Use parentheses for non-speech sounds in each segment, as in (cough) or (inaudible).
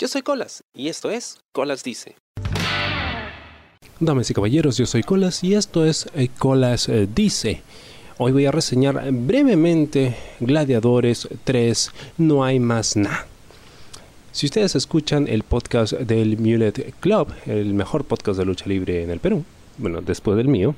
Yo soy Colas y esto es Colas Dice. Damas y caballeros, yo soy Colas y esto es eh, Colas eh, Dice. Hoy voy a reseñar brevemente Gladiadores 3, No hay más nada. Si ustedes escuchan el podcast del Mulet Club, el mejor podcast de lucha libre en el Perú, bueno, después del mío,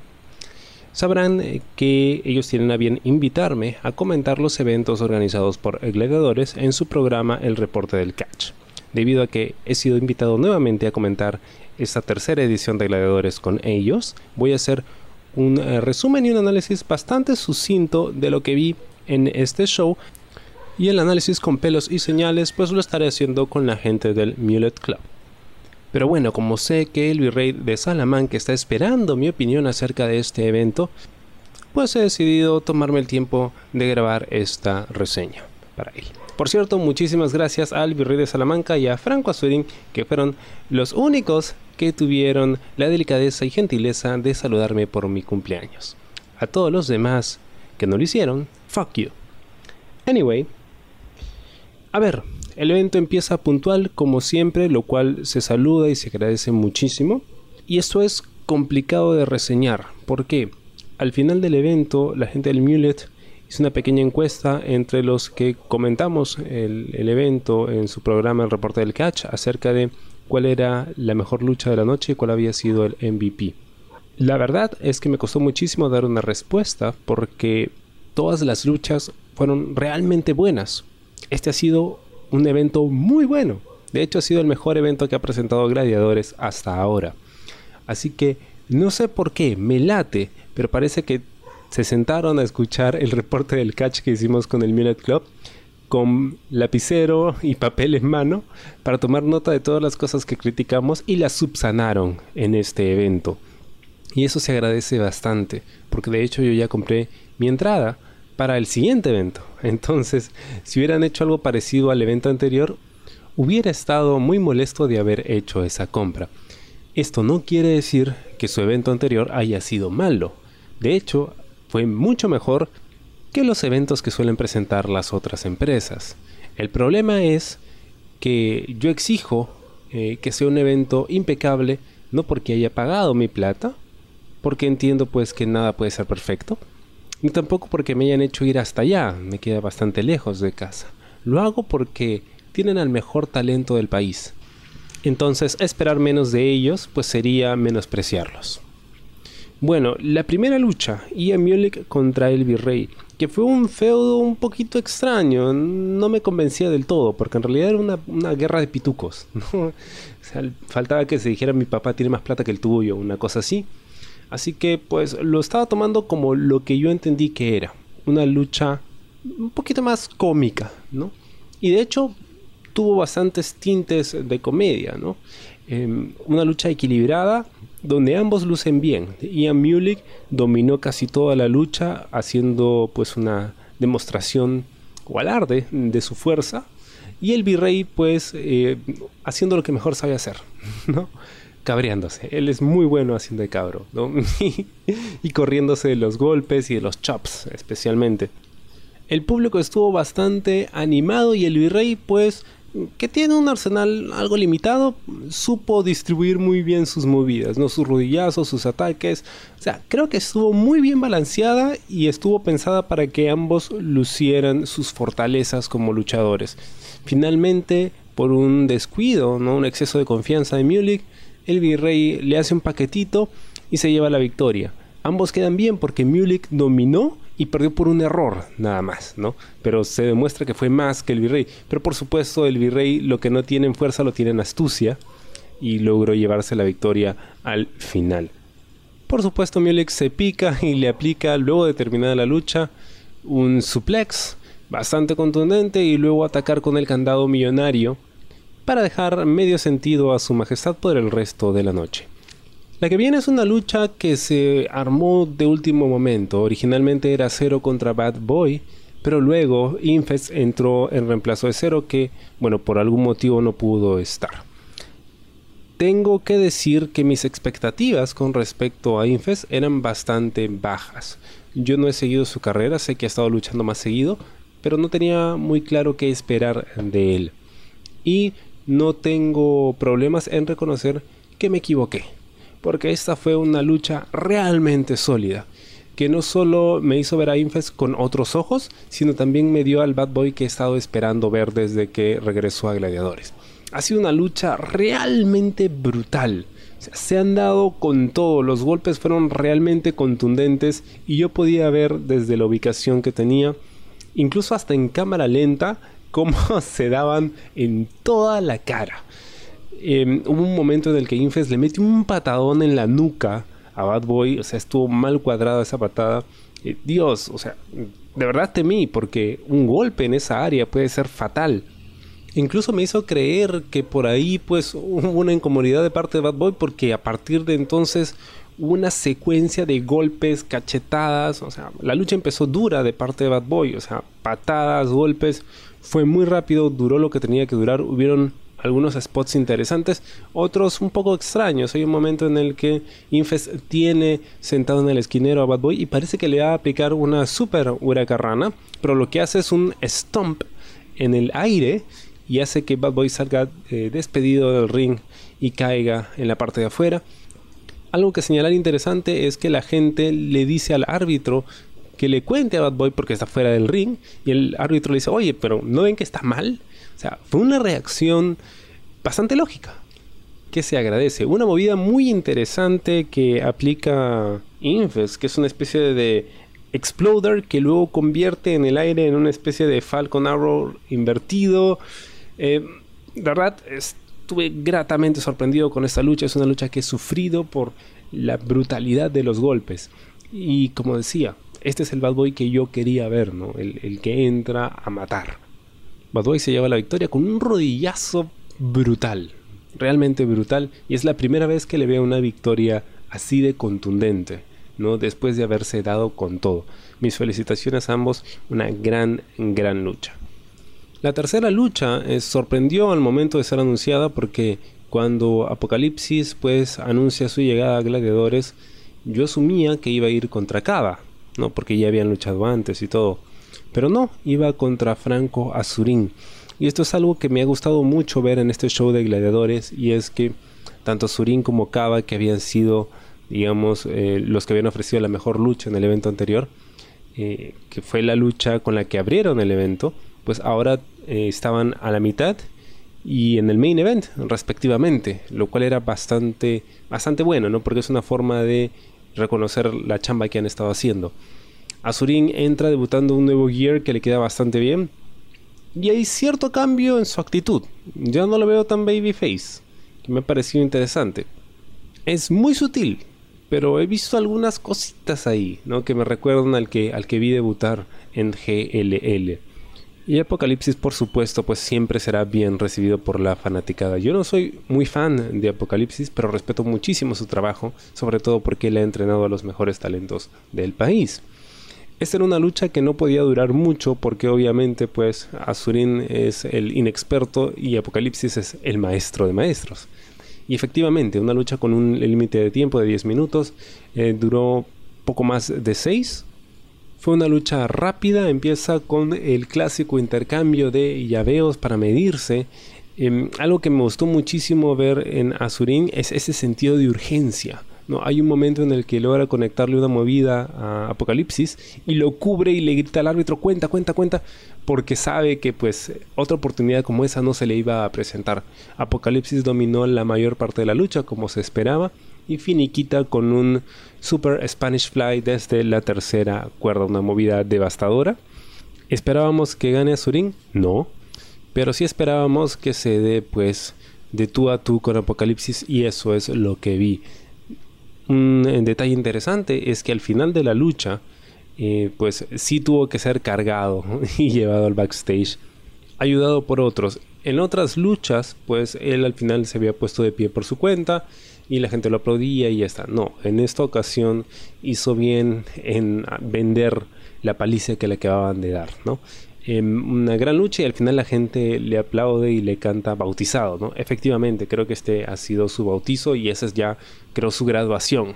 sabrán eh, que ellos tienen a bien invitarme a comentar los eventos organizados por gladiadores en su programa El Reporte del Catch. Debido a que he sido invitado nuevamente a comentar esta tercera edición de Gladiadores con ellos, voy a hacer un eh, resumen y un análisis bastante sucinto de lo que vi en este show y el análisis con pelos y señales pues lo estaré haciendo con la gente del Mulet Club. Pero bueno, como sé que el virrey de Salamanca está esperando mi opinión acerca de este evento, pues he decidido tomarme el tiempo de grabar esta reseña para él. Por cierto, muchísimas gracias al virrey de Salamanca y a Franco Azurín, que fueron los únicos que tuvieron la delicadeza y gentileza de saludarme por mi cumpleaños. A todos los demás que no lo hicieron, fuck you. Anyway, a ver, el evento empieza puntual como siempre, lo cual se saluda y se agradece muchísimo. Y esto es complicado de reseñar. porque Al final del evento, la gente del Mulet hizo una pequeña encuesta entre los que comentamos el, evento en su programa El Reporte del Catch acerca de cuál era la mejor lucha de la noche y cuál había sido el MVP. La verdad es que me costó muchísimo dar una respuesta porque todas las luchas fueron realmente buenas. Este ha sido un evento muy bueno. De hecho, ha sido el mejor evento que ha presentado Gladiadores hasta ahora. Así que no sé por qué, me late, pero parece que se sentaron a escuchar el reporte del catch que hicimos con el Mulet Club con lapicero y papel en mano para tomar nota de todas las cosas que criticamos y las subsanaron en este evento. Y eso se agradece bastante, porque de hecho yo ya compré mi entrada para el siguiente evento. (laughs) Entonces, si hubieran hecho algo parecido al evento anterior, hubiera estado muy molesto de haber hecho esa compra. Esto no quiere decir que su evento anterior haya sido malo. De hecho, fue mucho mejor que los eventos que suelen presentar las otras empresas. El problema es que yo exijo eh, que sea un evento impecable, no porque haya pagado mi plata, porque entiendo pues que nada puede ser perfecto, ni tampoco porque me hayan hecho ir hasta allá, me queda bastante lejos de casa. Lo hago porque tienen al mejor talento del país. Entonces, esperar menos de ellos pues sería menospreciarlos. Bueno, la primera lucha, Ian Mulek contra el Virrey, que fue un feudo un poquito extraño, no me convencía del todo, porque en realidad era una, guerra de pitucos. (laughs) faltaba que se dijera mi papá tiene más plata que el tuyo, una cosa así. Así que pues lo estaba tomando como lo que yo entendí que era, una lucha un poquito más cómica, ¿no? Y de hecho tuvo bastantes tintes de comedia, ¿no? Em, una lucha equilibrada donde ambos lucen bien. Ian Mulek dominó casi toda la lucha haciendo pues una demostración o alarde de su fuerza y el virrey pues eh, haciendo lo que mejor sabe hacer, (laughs) ¿no? cabreándose. Él es muy bueno haciendo de cabro, ¿no? (laughs) y corriéndose de los golpes y de los chops especialmente. El público estuvo bastante animado y el virrey pues que tiene un arsenal algo limitado, supo distribuir muy bien sus movidas, ¿no? sus rodillazos, sus ataques. O sea, creo que estuvo muy bien balanceada y estuvo pensada para que ambos lucieran sus fortalezas como luchadores. Finalmente, por un descuido, ¿no? un exceso de confianza de Mulek, el virrey le hace un paquetito y se lleva la victoria. Ambos quedan bien porque Mulek dominó y perdió por un error nada más, ¿no? Pero se demuestra que fue más que el virrey. Pero por supuesto el virrey lo que no tiene en fuerza lo tiene en astucia y logró llevarse la victoria al final. Por supuesto Mulek se pica y le aplica luego de terminada la lucha un suplex bastante contundente y luego atacar con el candado millonario para dejar medio sentido a su majestad por el resto de la noche. La que viene es una lucha que se armó de último momento. Originalmente era Zero contra Bad Boy, pero luego Infest entró en reemplazo de Zero que, bueno, por algún motivo no pudo estar. Tengo que decir que mis expectativas con respecto a Infest eran bastante bajas. Yo no he seguido su carrera, sé que ha estado luchando más seguido, pero no tenía muy claro qué esperar de él. Y no tengo problemas en reconocer que me equivoqué. Porque esta fue una lucha realmente sólida. Que no solo me hizo ver a Infest con otros ojos, sino también me dio al Bad Boy que he estado esperando ver desde que regresó a Gladiadores. Ha sido una lucha realmente brutal. se han dado con todo, los golpes fueron realmente contundentes y yo podía ver desde la ubicación que tenía, incluso hasta en cámara lenta, cómo (laughs) se daban en toda la cara. Em, hubo un momento en el que Infest le metió un patadón en la nuca a Bad Boy, o sea, estuvo mal cuadrada esa patada. Eh, Dios, o sea, de verdad temí porque un golpe en esa área puede ser fatal. Incluso me hizo creer que por ahí pues hubo una incomodidad de parte de Bad Boy porque a partir de entonces hubo una secuencia de golpes, cachetadas, o sea, la lucha empezó dura de parte de Bad Boy, o sea, patadas, golpes, fue muy rápido, duró lo que tenía que durar, hubieron algunos spots interesantes, otros un poco extraños. Hay un momento en el que Infest tiene sentado en el esquinero a Bad Boy y parece que le va a aplicar una super huracarrana, pero lo que hace es un stomp en el aire y hace que Bad Boy salga eh, despedido del ring y caiga en la parte de afuera. Algo que señalar interesante es que la gente le dice al árbitro que le cuente a Bad Boy porque está fuera del ring y el árbitro le dice, oye, pero ¿no ven que está mal? O sea, fue una reacción bastante lógica que se agradece. Una movida muy interesante que aplica Infest, que es una especie de exploder que luego convierte en el aire en una especie de Falcon Arrow invertido. Eh, de verdad, estuve gratamente sorprendido con esta lucha. Es una lucha que he sufrido por la brutalidad de los golpes. Y como decía, este es el Bad Boy que yo quería ver, ¿no? El, que entra a matar. Bad Boy se lleva la victoria con un rodillazo brutal, realmente brutal, y es la primera vez que le veo una victoria así de contundente, ¿no? Después de haberse dado con todo. Mis felicitaciones a ambos, una gran, gran lucha. La tercera lucha eh, sorprendió al momento de ser anunciada porque cuando Apocalipsis pues anuncia su llegada a Gladiadores, yo asumía que iba a ir contra Kaba, ¿no? Porque ya habían luchado antes y todo. Pero no, iba contra Franco Azurín. Y esto es algo que me ha gustado mucho ver en este show de gladiadores y es que tanto Azurín como Cava, que habían sido, digamos, eh, los que habían ofrecido la mejor lucha en el evento anterior, eh, que fue la lucha con la que abrieron el evento, pues ahora eh, estaban a la mitad y en el main event respectivamente, lo cual era bastante bastante bueno, ¿no? Porque es una forma de reconocer la chamba que han estado haciendo. Azurín entra debutando un nuevo gear que le queda bastante bien. Y hay cierto cambio en su actitud. Ya no lo veo tan babyface, que me ha parecido interesante. Es muy sutil, pero he visto algunas cositas ahí, ¿no? Que me recuerdan al que, al que vi debutar en GLL. Y Apocalipsis, por supuesto, pues siempre será bien recibido por la fanaticada. Yo no soy muy fan de Apocalipsis, pero respeto muchísimo su trabajo, sobre todo porque él ha entrenado a los mejores talentos del país. Esta era una lucha que no podía durar mucho porque obviamente pues Azurín es el inexperto y Apocalipsis es el maestro de maestros. Y efectivamente, una lucha con un límite de tiempo de 10 minutos eh, duró poco más de 6 fue una lucha rápida, empieza con el clásico intercambio de llaveos para medirse. Em, algo que me gustó muchísimo ver en Azurín es ese sentido de urgencia. ¿No? Hay un momento en el que logra conectarle una movida a Apocalipsis y lo cubre y le grita al árbitro cuenta, cuenta, cuenta, porque sabe que pues otra oportunidad como esa no se le iba a presentar. Apocalipsis dominó la mayor parte de la lucha como se esperaba y finiquita con un Super Spanish Fly desde la tercera cuerda, una movida devastadora. ¿Esperábamos que gane Azurín? No, pero sí esperábamos que se dé pues de tú a tú con Apocalipsis y eso es lo que vi. Un detalle interesante es que al final de la lucha eh, pues sí tuvo que ser cargado (laughs) y llevado al backstage, ayudado por otros. En otras luchas pues él al final se había puesto de pie por su cuenta y la gente lo aplaudía y ya está. No, en esta ocasión hizo bien en vender la paliza que le acababan de dar, ¿no? Una gran lucha y al final la gente le aplaude y le canta bautizado, ¿no? Efectivamente, creo que este ha sido su bautizo y esa es ya, creo, su graduación,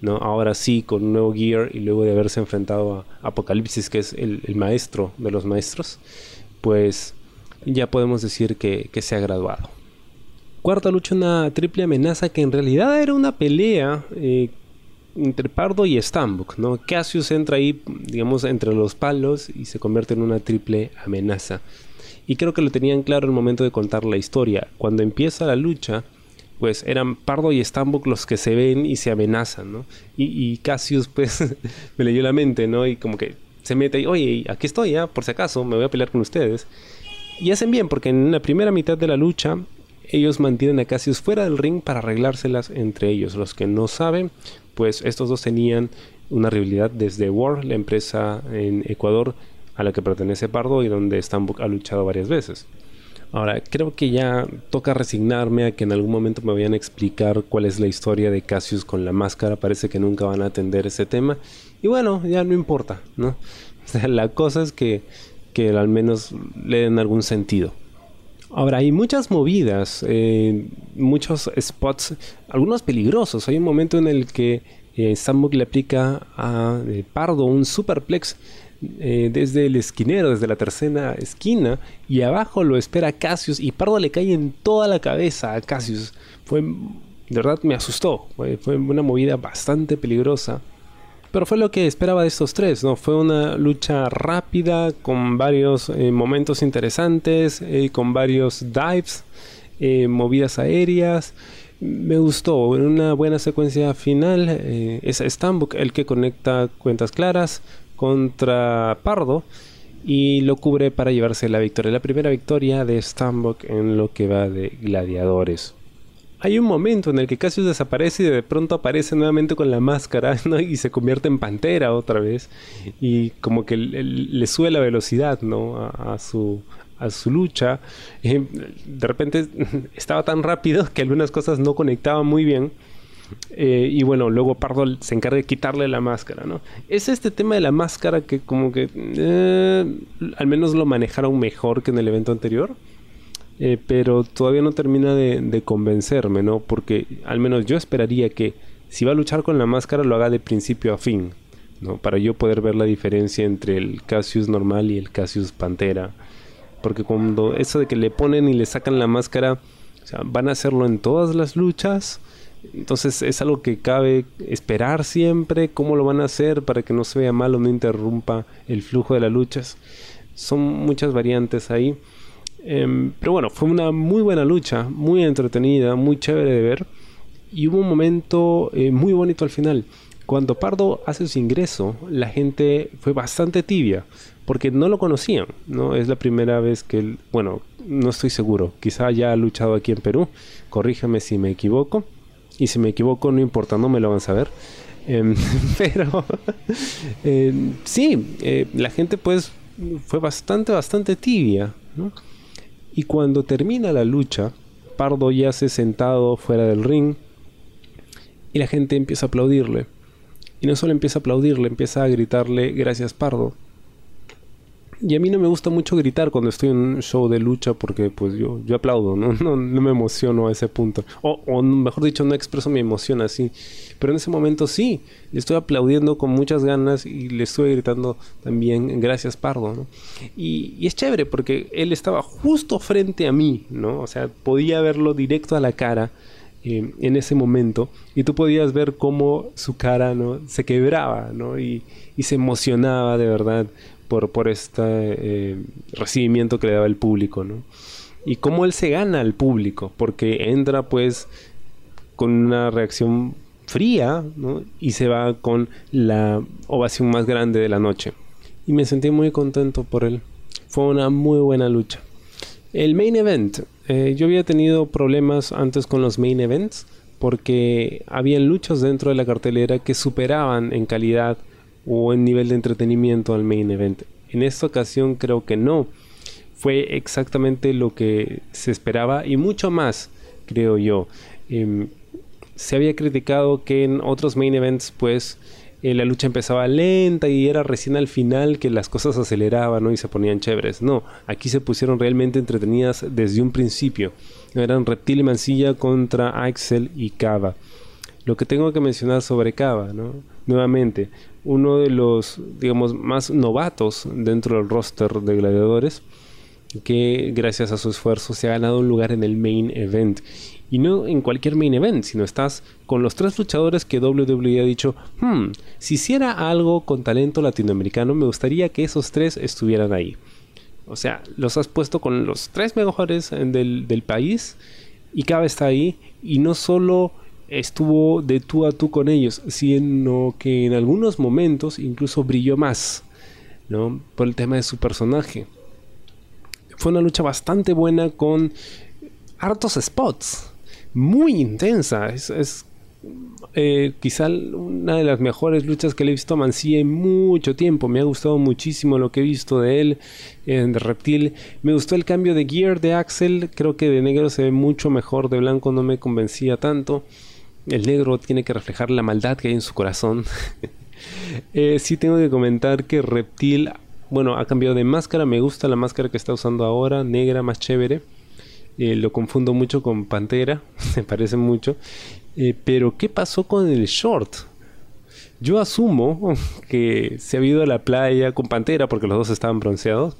¿no? Ahora sí, con un nuevo gear y luego de haberse enfrentado a Apocalipsis, que es el, maestro de los maestros, pues ya podemos decir que, que se ha graduado. Cuarta lucha, una triple amenaza que en realidad era una pelea eh, entre Pardo y Stambuk, ¿no? Cassius entra ahí, digamos, entre los palos y se convierte en una triple amenaza. Y creo que lo tenían claro el momento de contar la historia. Cuando empieza la lucha, pues eran Pardo y Stambuk los que se ven y se amenazan, ¿no? Y, Cassius, pues, (laughs) me leyó la mente, ¿no? Y como que se mete y, oye, aquí estoy, ya, por si acaso, me voy a pelear con ustedes. Y hacen bien, porque en la primera mitad de la lucha, ellos mantienen a Cassius fuera del ring para arreglárselas entre ellos. Los que no saben, pues estos dos tenían una rivalidad desde War, la empresa en Ecuador a la que pertenece Pardo y donde Stambuk ha luchado varias veces. Ahora, creo que ya toca resignarme a que en algún momento me vayan a explicar cuál es la historia de Cassius con la máscara. Parece que nunca van a atender ese tema. Y bueno, ya no importa, ¿no? (laughs) la cosa es que, que al menos le den algún sentido. Ahora, hay muchas movidas, eh, muchos spots, algunos peligrosos. Hay un momento en el que eh, le aplica a eh, Pardo un superplex eh, desde el esquinero, desde la tercera esquina, y abajo lo espera Cassius y Pardo le cae en toda la cabeza a Cassius. Fue, de verdad, me asustó. fue una movida bastante peligrosa. Pero fue lo que esperaba de estos tres, ¿no? Fue una lucha rápida, con varios eh, momentos interesantes, eh, con varios dives, movidas aéreas. Me gustó, una buena secuencia final. es Stambuk el que conecta cuentas claras contra Pardo y lo cubre para llevarse la victoria. La primera victoria de Stambuk en lo que va de gladiadores hay un momento en el que Cassius desaparece y de pronto aparece nuevamente con la máscara (laughs) y se convierte en pantera otra vez y como que le, sube la velocidad ¿no? a, su, a su lucha. Eh, de repente (laughs) estaba tan rápido que algunas cosas no conectaban muy bien. Eh, y bueno, luego Pardo se encarga de quitarle la máscara, ¿no? Es este tema de la máscara que como que eh, al menos lo manejaron mejor que en el evento anterior. Eh, pero todavía no termina de, convencerme, ¿no? Porque al menos yo esperaría que si va a luchar con la máscara lo haga de principio a fin, ¿no? Para yo poder ver la diferencia entre el Cassius normal y el Cassius Pantera. Porque cuando eso de que le ponen y le sacan la máscara, van a hacerlo en todas las luchas. Entonces es algo que cabe esperar siempre, cómo lo van a hacer para que no se vea mal o no interrumpa el flujo de las luchas. Son muchas variantes ahí. Em, pero bueno, fue una muy buena lucha, muy entretenida, muy chévere de ver. Y hubo un momento eh, muy bonito al final. Cuando Pardo hace su ingreso, la gente fue bastante tibia, porque no lo conocían, ¿no? Es la primera vez que él, bueno, no estoy seguro, quizá ya ha luchado aquí en Perú, corríjame si me equivoco, y si me equivoco no importa, no me lo van a saber. Em, (laughs) pero em, sí, eh, la gente pues fue bastante, bastante tibia. Y cuando termina la lucha, Pardo yace sentado fuera del ring y la gente empieza a aplaudirle. Y no solo empieza a aplaudirle, empieza a gritarle gracias Pardo. Y a mí no me gusta mucho gritar cuando estoy en un show de lucha porque pues yo, yo aplaudo, (laughs) ¿no? No, me emociono a ese punto. O, o, mejor dicho, no expreso mi emoción así. Pero en ese momento sí, le estoy aplaudiendo con muchas ganas y le estoy gritando también gracias Pardo, ¿no? Y, y es chévere porque él estaba justo frente a mí, ¿no? O sea, podía verlo directo a la cara. Eh, en ese momento y tú podías ver cómo su cara ¿no? se quebraba ¿no? y, y se emocionaba de verdad por, este eh, recibimiento que le daba el público, ¿no? Y cómo él se gana al público, porque entra pues con una reacción fría, ¿no? Y se va con la ovación más grande de la noche. Y me sentí muy contento por él. Fue una muy buena lucha. El main event. Eh, yo había tenido problemas antes con los main events porque habían luchas dentro de la cartelera que superaban en calidad o en nivel de entretenimiento al main event. En esta ocasión creo que no. Fue exactamente lo que se esperaba y mucho más, creo yo. Em, se había criticado que en otros main events pues eh, la lucha empezaba lenta y era recién al final que las cosas aceleraban y se ponían chéveres. No, aquí se pusieron realmente entretenidas desde un principio. Eran Reptil y Mancilla contra Axel y Cava. Lo que tengo que mencionar sobre Cava, ¿no? Nuevamente, uno de los, digamos, más novatos dentro del roster de gladiadores. que gracias a su esfuerzo se ha ganado un lugar en el main event. Y no en cualquier main event, sino estás con los tres luchadores que WWE ha dicho, hmm, si hiciera algo con talento latinoamericano, me gustaría que esos tres estuvieran ahí. O sea, los has puesto con los tres mejores del, del país y cada está ahí. Y no solo estuvo de tú a tú con ellos, sino que en algunos momentos incluso brilló más, ¿no? Por el tema de su personaje. Fue una lucha bastante buena con hartos spots, muy intensa. Es, eh, quizá una de las mejores luchas que le he visto a Mancilla en mucho tiempo. Me ha gustado muchísimo lo que he visto de él en de Reptil. Me gustó el cambio de gear de Axel. Creo que de negro se ve mucho mejor. De blanco no me convencía tanto. El negro tiene que reflejar la maldad que hay en su corazón. (laughs) eh, sí tengo que comentar que Reptil, bueno, ha cambiado de máscara. Me gusta la máscara que está usando ahora, negra, más chévere. Eh, lo confundo mucho con Pantera, (laughs) me parece mucho. Eh, pero, ¿qué pasó con el short? Yo asumo (laughs) que se ha ido a la playa con Pantera porque los dos estaban bronceados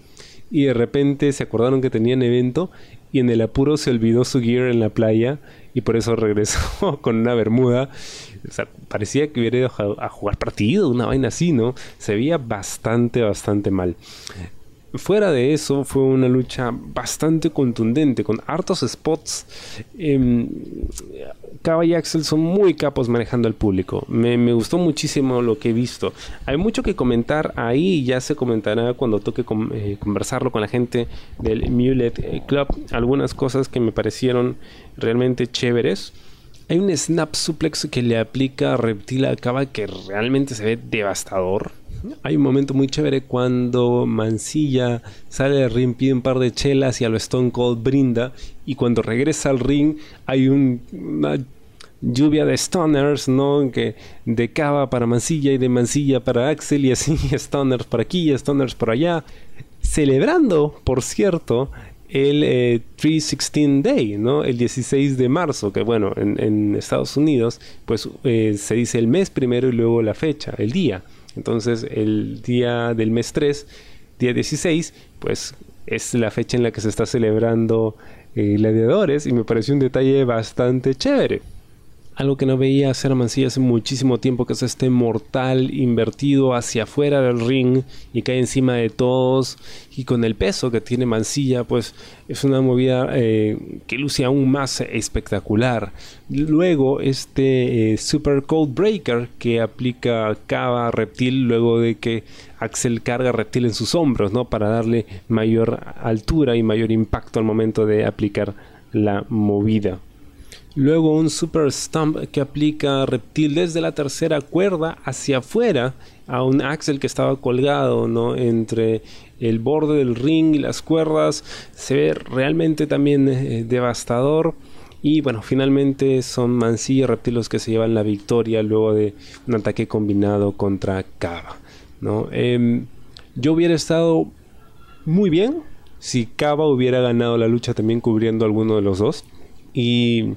y de repente se acordaron que tenían evento y en el apuro se olvidó su gear en la playa y por eso (laughs) regresó con una bermuda. O sea, parecía que hubiera ido a jugar partido, una vaina así, ¿no? Se veía bastante, bastante mal. Fuera de eso, fue una lucha bastante contundente, con hartos spots. Eh, y Axel son muy capos manejando al público. Me, gustó muchísimo lo que he visto. Hay mucho que comentar ahí, ya se comentará cuando toque eh, conversarlo con la gente del Mulet eh, Club. Algunas cosas que me parecieron realmente chéveres. Hay un snap suplex que le aplica a Reptil a Cava que realmente se ve devastador hay un momento muy chévere cuando Mancilla sale del ring, pide un par de chelas y a lo Stone Cold brinda. Y cuando regresa al ring hay una lluvia de stoners, ¿no? Que de cava para Mancilla y de Mancilla para Axel y así, (laughs) stoners por aquí y stoners por allá. Celebrando, por cierto, el 316 eh, Day, ¿no? El 16 de marzo, que bueno, en, Estados Unidos, pues eh, se dice el mes primero y luego la fecha, el día. Entonces el día del mes 3, día 16, pues es la fecha en la que se está celebrando eh, gladiadores y me pareció un detalle bastante chévere algo que no veía hacer a Mancilla hace muchísimo tiempo, que es este mortal invertido hacia afuera del ring y cae encima de todos. Y con el peso que tiene Mancilla, pues es una movida eh, que luce aún más espectacular. Luego, este eh, Super Cold Breaker que aplica Cava Reptil luego de que Axel carga Reptil en sus hombros, ¿no? Para darle mayor altura y mayor impacto al momento de aplicar la movida. Luego un super stump que aplica reptil desde la tercera cuerda hacia afuera a un axel que estaba colgado ¿no? entre el borde del ring y las cuerdas. Se ve realmente también eh, devastador. Y bueno, finalmente son Mancilla y Reptil los que se llevan la victoria luego de un ataque combinado contra Cava. ¿no? Em, yo hubiera estado muy bien si Cava hubiera ganado la lucha también cubriendo alguno de los dos. Y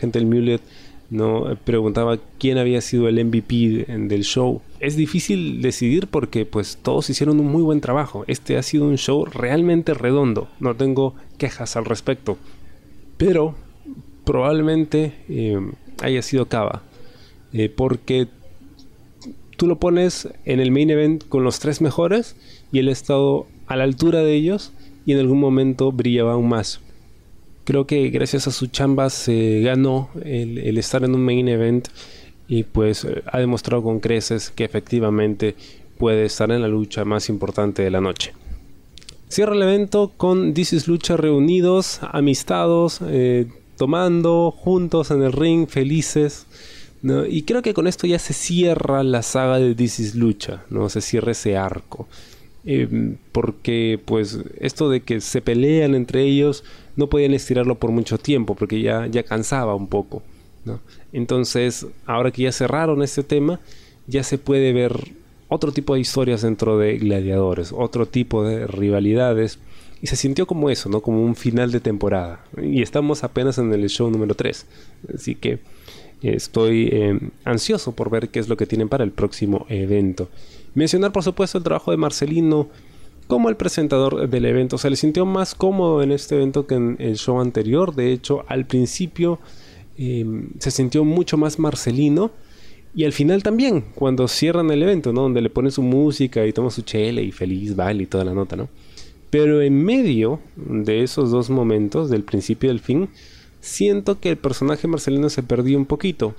gente del Mulet no preguntaba quién había sido el MVP del show. Es difícil decidir porque pues todos hicieron un muy buen trabajo. Este ha sido un show realmente redondo. No tengo quejas al respecto. Pero probablemente eh, haya sido Cava. Eh, porque tú lo pones en el main event con los tres mejores y él ha estado a la altura de ellos y en algún momento brillaba aún más. Creo que gracias a su chamba se ganó el, estar en un main event y pues ha demostrado con creces que efectivamente puede estar en la lucha más importante de la noche. Cierra el evento con This Lucha reunidos, amistados, eh, tomando juntos en el ring, felices. Y creo que con esto ya se cierra la saga de This Lucha, ¿no? se cierra ese arco. Em, porque pues esto de que se pelean entre ellos no podían estirarlo por mucho tiempo porque ya, ya cansaba un poco. Entonces, ahora que ya cerraron este tema, ya se puede ver otro tipo de historias dentro de Gladiadores, otro tipo de rivalidades. Y se sintió como eso, ¿no? Como un final de temporada. Y estamos apenas en el show número 3. Así que estoy em, ansioso por ver qué es lo que tienen para el próximo evento. Mencionar, por supuesto, el trabajo de Marcelino como el presentador del evento. Se le sintió más cómodo en este evento que en el show anterior. De hecho, al principio em, se sintió mucho más Marcelino. Y al final también, cuando cierran el evento, ¿no? Donde le pone su música y toma su chele y feliz, baile y toda la nota, ¿no? Pero en medio de esos dos momentos, del principio y del fin, siento que el personaje Marcelino se perdió un poquito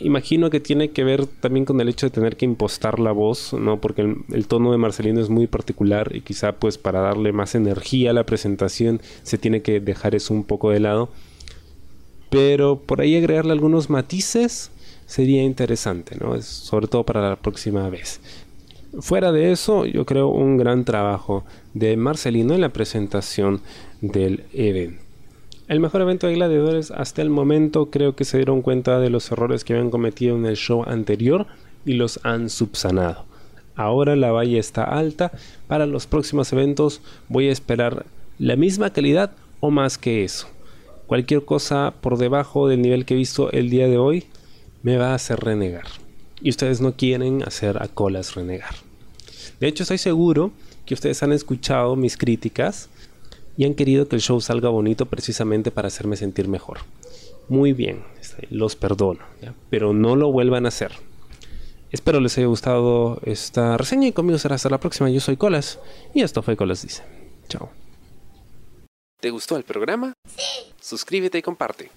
imagino que tiene que ver también con el hecho de tener que impostar la voz, ¿no? Porque el, tono de Marcelino es muy particular y quizá pues para darle más energía a la presentación se tiene que dejar eso un poco de lado. Pero por ahí agregarle algunos matices sería interesante, ¿no? sobre todo para la próxima vez. Fuera de eso, yo creo un gran trabajo de Marcelino en la presentación del evento. El mejor evento de gladiadores hasta el momento creo que se dieron cuenta de los errores que habían cometido en el show anterior y los han subsanado. Ahora la valla está alta. Para los próximos eventos voy a esperar la misma calidad o más que eso. Cualquier cosa por debajo del nivel que he visto el día de hoy me va a hacer renegar. Y ustedes no quieren hacer a colas renegar. De hecho, estoy seguro que ustedes han escuchado mis críticas y han querido que el show salga bonito precisamente para hacerme sentir mejor. Muy bien, este, los perdono, pero no lo vuelvan a hacer. Espero les haya gustado esta reseña y conmigo será hasta la próxima. Yo soy Colas y esto fue Colas Dice. Chao. ¿Te gustó el programa? Sí. Suscríbete y comparte.